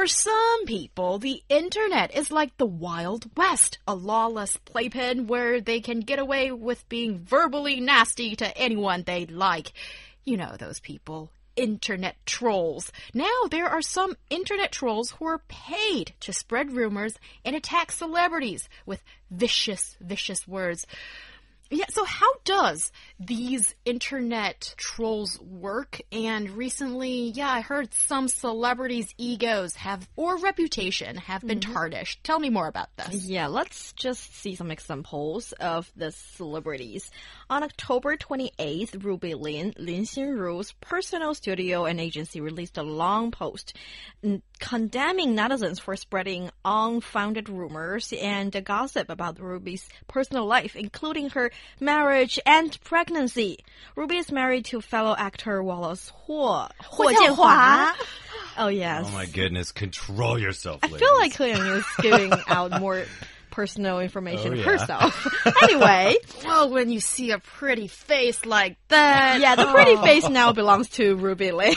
For some people, the internet is like the Wild West, a lawless playpen where they can get away with being verbally nasty to anyone they like. You know those people. Internet trolls. Now, there are some internet trolls who are paid to spread rumors and attack celebrities with vicious, vicious words. Yeah, so how does these internet trolls work? And recently, yeah, I heard some celebrities' egos have or reputation have been Mm-hmm. tarnished. Tell me more about this. Yeah, let's just see some examples of the celebrities. On October 28th, Ruby Lin, Lin Xinru's personal studio and agency released a long post mm, condemning netizens for spreading unfounded rumors and gossip about Ruby's personal life, including her marriage and pregnancy. Ruby is married to fellow actor Wallace Huo. Huo Jianhua. Oh, yes. Oh my goodness, control yourself. I feel like Clean is giving out more personal information Oh, yeah. herself. anyway, Well, when you see a pretty face like that. yeah, the pretty oh, face now belongs to Ruby Lane,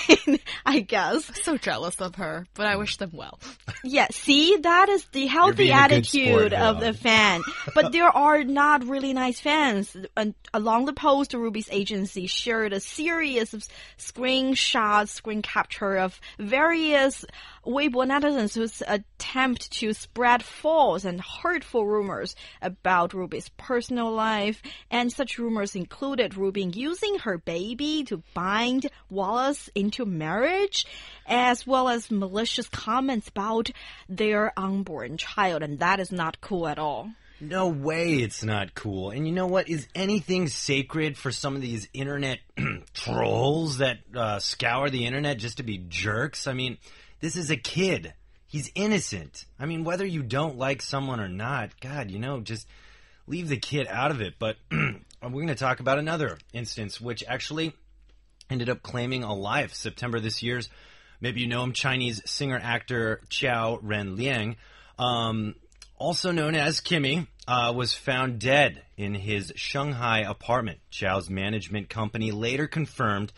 I guess. So jealous of her, but I wish them well. Yeah, see, that is the healthy being a good attitude sport, of yeah. the fan. But there are not really nice fans. And along the post, Ruby's agency shared a series of screenshots, screen capture of various Weibo netizens whose attempt to spread false and hurtful rumors about Ruby's personal life. And such rumors included Ruby using her baby to bind Wallace into marriage, as well as malicious comments about their unborn child. And that is not cool at all. No way it's not cool. And you know what? Is anything sacred for some of these internet trolls that uh, scour the internet just to be jerks? I mean, this is a kid. He's innocent. I mean, whether you don't like someone or not, God, you know, just leave the kid out of it. But we're going to talk about another instance which actually ended up claiming a life. September this year's, maybe you know him, Chinese singer actor Qiao Ren Liang, um, also known as Kimi, uh, was found dead in his Shanghai apartment. Qiao's management company later confirmed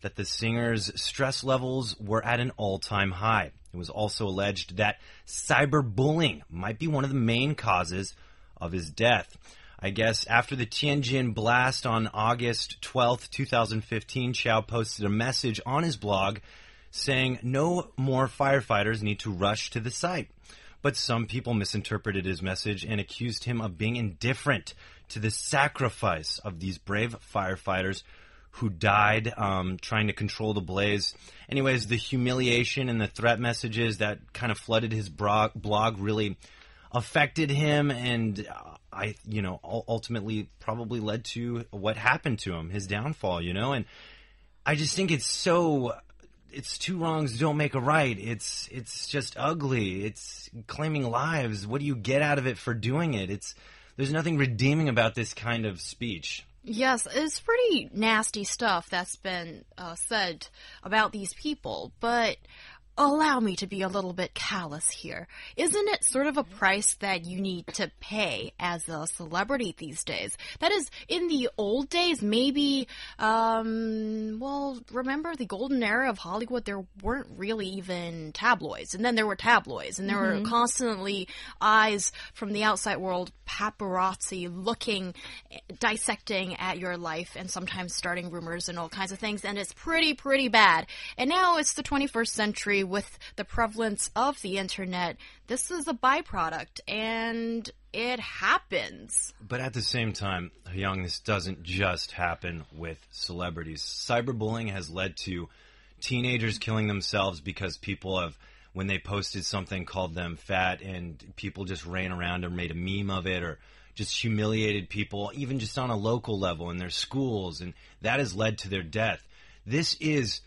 that the singer's stress levels were at an all time high. It was also alleged that cyberbullying might be one of the main causes of his death. I guess after the Tianjin blast on August 12th, 2015, Qiao posted a message on his blog saying no more firefighters need to rush to the site. But some people misinterpreted his message and accused him of being indifferent to the sacrifice of these brave firefighters who died um, trying to control the blaze. Anyways, the humiliation and the threat messages that kind of flooded his blog really affected him, and uh, I, you know, ultimately probably led to what happened to him, his downfall. You know, and I just think it's so. It's two wrongs don't make a right. It's it's just ugly. It's claiming lives. What do you get out of it for doing it? It's there's nothing redeeming about this kind of speech. Yes, it's pretty nasty stuff that's been uh, said about these people, but allow me to be a little bit callous here. Isn't it sort of a price that you need to pay as a celebrity these days? That is, in the old days, maybe, um, well, remember the golden era of Hollywood, there weren't really even tabloids, and then there were tabloids, and there were constantly eyes from the outside world, paparazzi looking, dissecting at your life, and sometimes starting rumors and all kinds of things, and it's pretty, pretty bad. And now it's the 21st century with the prevalence of the internet. This is a byproduct, and it happens. But at the same time, Young, this doesn't just happen with celebrities. Cyberbullying has led to teenagers killing themselves because people have, when they posted something, called them fat, and people just ran around and made a meme of it, or just humiliated people, even just on a local level in their schools, and that has led to their death. This is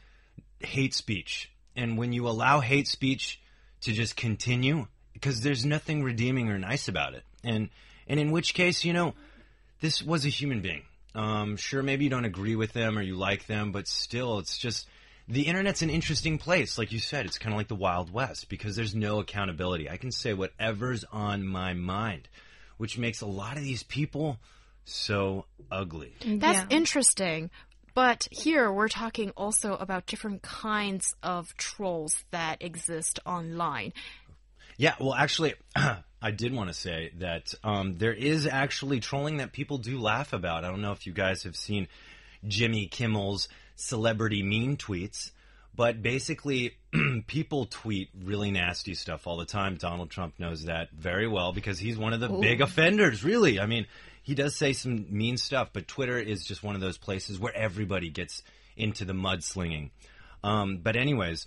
hate speech. And when you allow hate speech to just continue, because there's nothing redeeming or nice about it. And and in which case, you know, this was a human being. Um, sure, maybe you don't agree with them or you like them, but still, it's just the internet's an interesting place. Like you said, it's kind of like the Wild West because there's no accountability. I can say whatever's on my mind, which makes a lot of these people so ugly. That's Yeah. interesting. But here we're talking also about different kinds of trolls that exist online. Yeah, well, actually, I did want to say that um, there is actually trolling that people do laugh about. I don't know if you guys have seen Jimmy Kimmel's celebrity mean tweets, but basically, people tweet really nasty stuff all the time. Donald Trump knows that very well because he's one of the big offenders, really. I mean, he does say some mean stuff, but Twitter is just one of those places where everybody gets into the mudslinging. Um, but, anyways,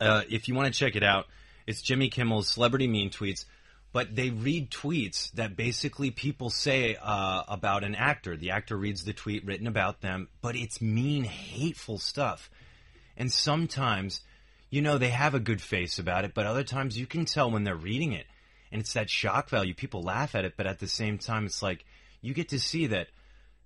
uh, if you want to check it out, it's Jimmy Kimmel's celebrity mean tweets. But they read tweets that basically people say uh, about an actor. The actor reads the tweet written about them, but it's mean, hateful stuff. And sometimes, you know, they have a good face about it, but other times you can tell when they're reading it. And it's that shock value. People laugh at it, but at the same time, it's like you get to see that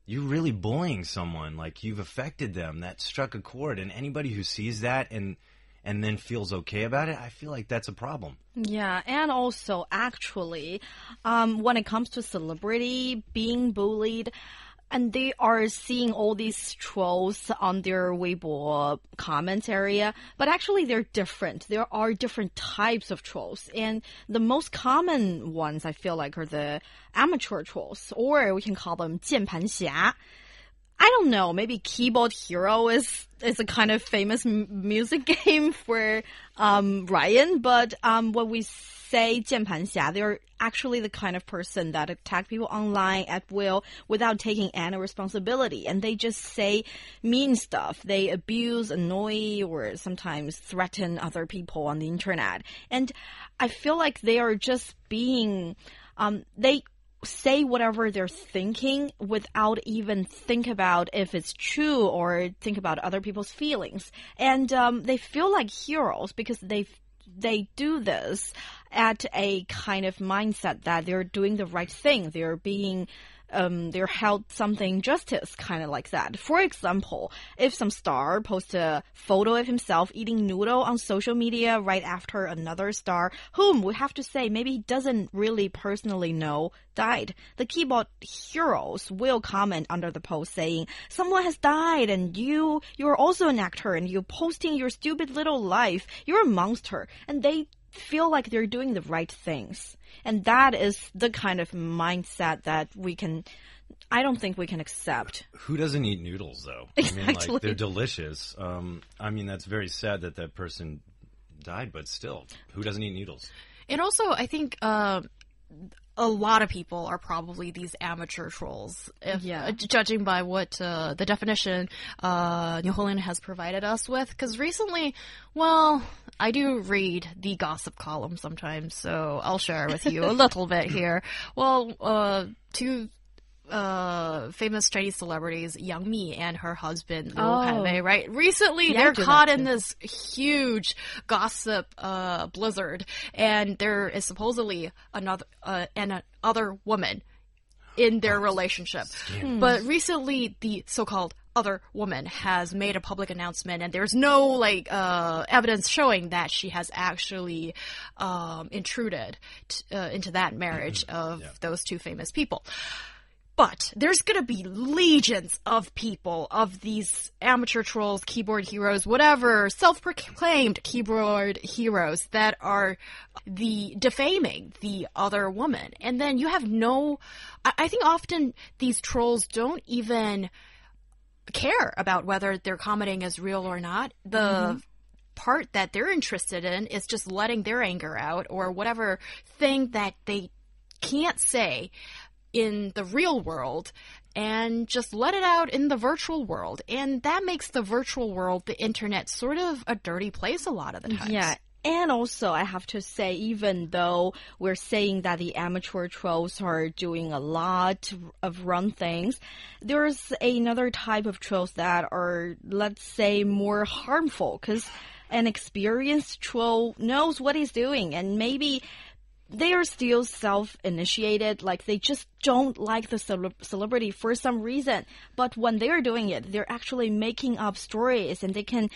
you're really bullying someone. Like you've affected them. That struck a chord. And anybody who sees that and and then feels okay about it, I feel like that's a problem. Yeah, and also actually, um, when it comes to celebrity being bullied, and they are seeing all these trolls on their Weibo comments area, but actually they're different. There are different types of trolls, and the most common ones I feel like are the amateur trolls, or we can call them 键盘侠. I don't know. Maybe Keyboard Hero is is a kind of famous m music game for um, Ryan, but um, when we say 键盘侠, they're actually the kind of person that attack people online at will without taking any responsibility, and they just say mean stuff. They abuse, annoy, or sometimes threaten other people on the internet, and I feel like they are just being um, they say whatever they're thinking without even think about if it's true or think about other people's feelings. And um, they feel like heroes because they they do this at a kind of mindset that they're doing the right thing. They're being um, they're held something justice, kind of like that. For example, if some star posts a photo of himself eating noodle on social media right after another star, whom we have to say maybe he doesn't really personally know, died, the keyboard heroes will comment under the post saying, someone has died and you, you're also an actor and you're posting your stupid little life. You're a monster. And they feel like they're doing the right things. And that is the kind of mindset that we can, I don't think we can accept. Who doesn't eat noodles though? I mean, like they're delicious. Um, I mean, that's very sad that that person died, but still, who doesn't eat noodles? And also, I think uh, a lot of people are probably these amateur trolls, if, Yeah. uh, judging by what uh, the definition uh, New Holland has provided us with. Because recently, well, I do read the gossip column sometimes, so I'll share with you a little bit here. Well, uh, two uh famous Chinese celebrities, Yang Mi and her husband Liu Oh. Kaiwei, right? Recently, Yeah, they're caught in this huge gossip uh blizzard, and there is supposedly another uh, and other woman in their relationship. But recently, the so-called other woman has made a public announcement, and there's no like uh, evidence showing that she has actually um, intruded t- uh, into that marriage of those two famous people. But there's gonna be legions of people, of these amateur trolls, keyboard heroes, whatever, self-proclaimed keyboard heroes that are the defaming the other woman. And then you have no, I, I think often these trolls don't even care about whether their commenting is real or not. The mm-hmm. part that they're interested in is just letting their anger out or whatever thing that they can't say in the real world and just let it out in the virtual world. And that makes the virtual world, the internet, sort of a dirty place a lot of the times. Yeah. And also, I have to say, even though we're saying that the amateur trolls are doing a lot of wrong things, there's another type of trolls that are, let's say, more harmful because an experienced troll knows what he's doing and maybe they are still self-initiated like they just don't like the cele celebrity for some reason but when they're doing it they're actually making up stories and they can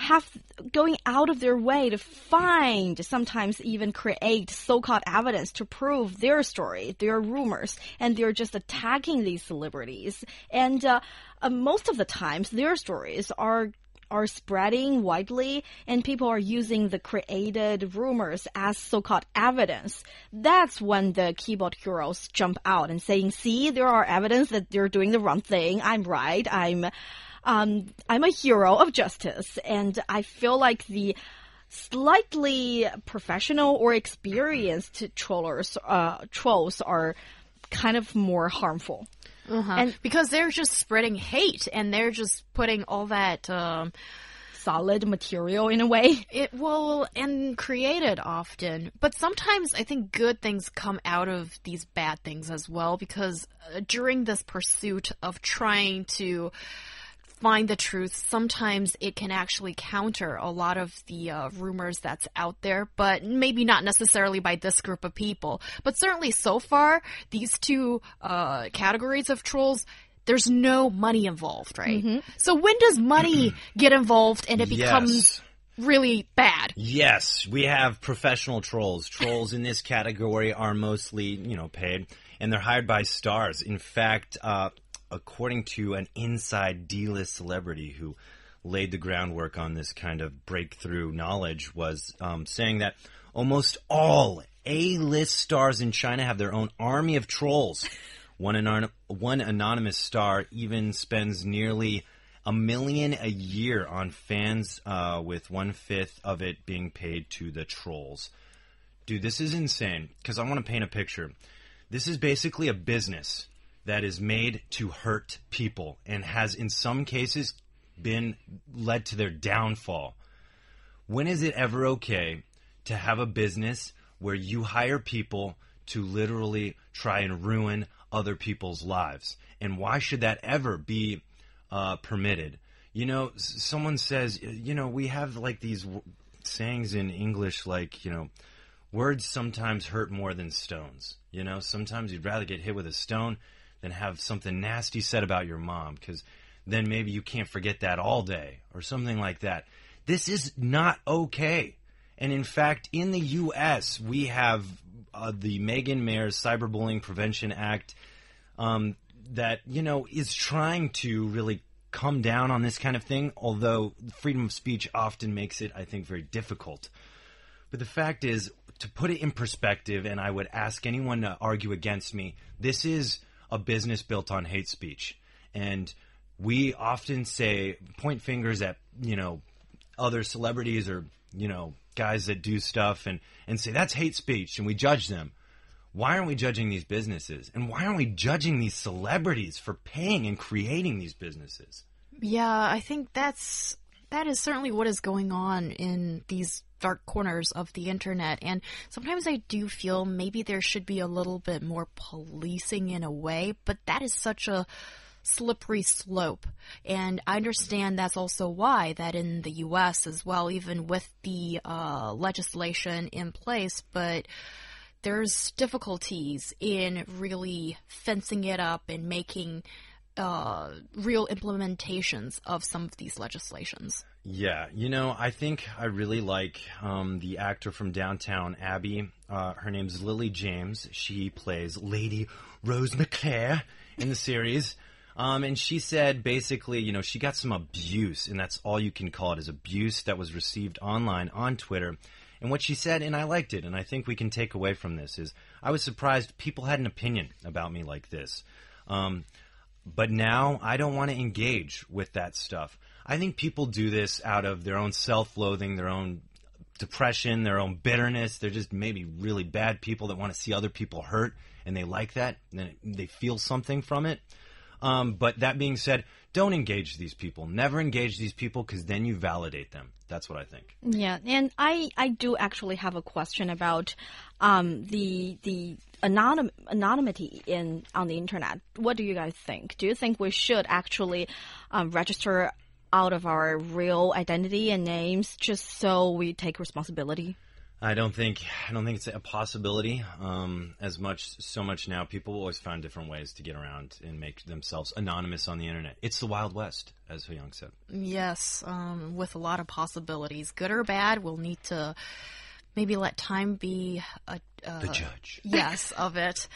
have going out of their way to find, sometimes even create so-called evidence to prove their story, their rumors, and they're just attacking these celebrities. And uh, uh, most of the times, their stories are are spreading widely and people are using the created rumors as so-called evidence. That's when the keyboard heroes jump out and saying, see, there are evidence that they're doing the wrong thing. I'm right. I'm, um, I'm a hero of justice. And I feel like the slightly professional or experienced trollers, uh, trolls are kind of more harmful. Uh -huh. And because they're just spreading hate and they're just putting all that um, solid material in a way. It will and created often, but sometimes I think good things come out of these bad things as well because uh, during this pursuit of trying to find the truth, sometimes it can actually counter a lot of the uh, rumors that's out there, but maybe not necessarily by this group of people. But certainly so far, these two uh, categories of trolls there's no money involved, right? Mm -hmm. So when does money get involved and it becomes yes. really bad? Yes, we have professional trolls. Trolls in this category are mostly, you know, paid and they're hired by stars. In fact, uh, according to an inside D-list celebrity who laid the groundwork on this kind of breakthrough knowledge, was um, saying that almost all A-list stars in China have their own army of trolls. One, anon- one anonymous star even spends nearly a million a year on fans, uh, with one fifth of it being paid to the trolls. Dude, this is insane because I want to paint a picture. This is basically a business that is made to hurt people and has, in some cases, been led to their downfall. When is it ever okay to have a business where you hire people to literally try and ruin other people's lives? And why should that ever be uh, permitted? You know, someone says, you know, we have like these sayings in English like, you know, words sometimes hurt more than stones. You know, sometimes you'd rather get hit with a stone than have something nasty said about your mom because then maybe you can't forget that all day or something like that. This is not okay. And in fact, in the U.S., we have uh, the Megan Meier's Cyberbullying Prevention Act um, that, you know, is trying to really come down on this kind of thing, although freedom of speech often makes it, I think, very difficult. But the fact is, to put it in perspective, and I would ask anyone to argue against me, this is a business built on hate speech. And we often say, point fingers at, you know, other celebrities or, you know, guys that do stuff and, and say, that's hate speech, and we judge them. Why aren't we judging these businesses? And why aren't we judging these celebrities for paying and creating these businesses? Yeah, I think that's that is certainly what is going on in these dark corners of the internet. And sometimes I do feel maybe there should be a little bit more policing in a way, but that is such a slippery slope. And I understand that's also why that in the US as well, even with the uh, legislation in place, but there's difficulties in really fencing it up and making uh, real implementations of some of these legislations. Yeah, you know, I think I really like um, the actor from Downton Abbey. Uh, her name's Lily James. She plays Lady Rose MacClare in the series. Um, and she said basically, you know, she got some abuse, and that's all you can call it is abuse that was received online on Twitter. And what she said, and I liked it, and I think we can take away from this is I was surprised people had an opinion about me like this. Um, but now I don't want to engage with that stuff. I think people do this out of their own self loathing, their own depression, their own bitterness. They're just maybe really bad people that want to see other people hurt and they like that and they feel something from it. Um, but that being said, don't engage these people. Never engage these people because then you validate them. That's what I think. Yeah, and I I do actually have a question about um, the the anonym, anonymity in on the internet. What do you guys think? Do you think we should actually um, register out of our real identity and names just so we take responsibility? I don't think I don't think it's a possibility. Um, as much so much now, people always find different ways to get around and make themselves anonymous on the internet. It's the Wild West, as Young said. Yes, um, with a lot of possibilities, good or bad. We'll need to maybe let time be a, uh, The judge. yes of it.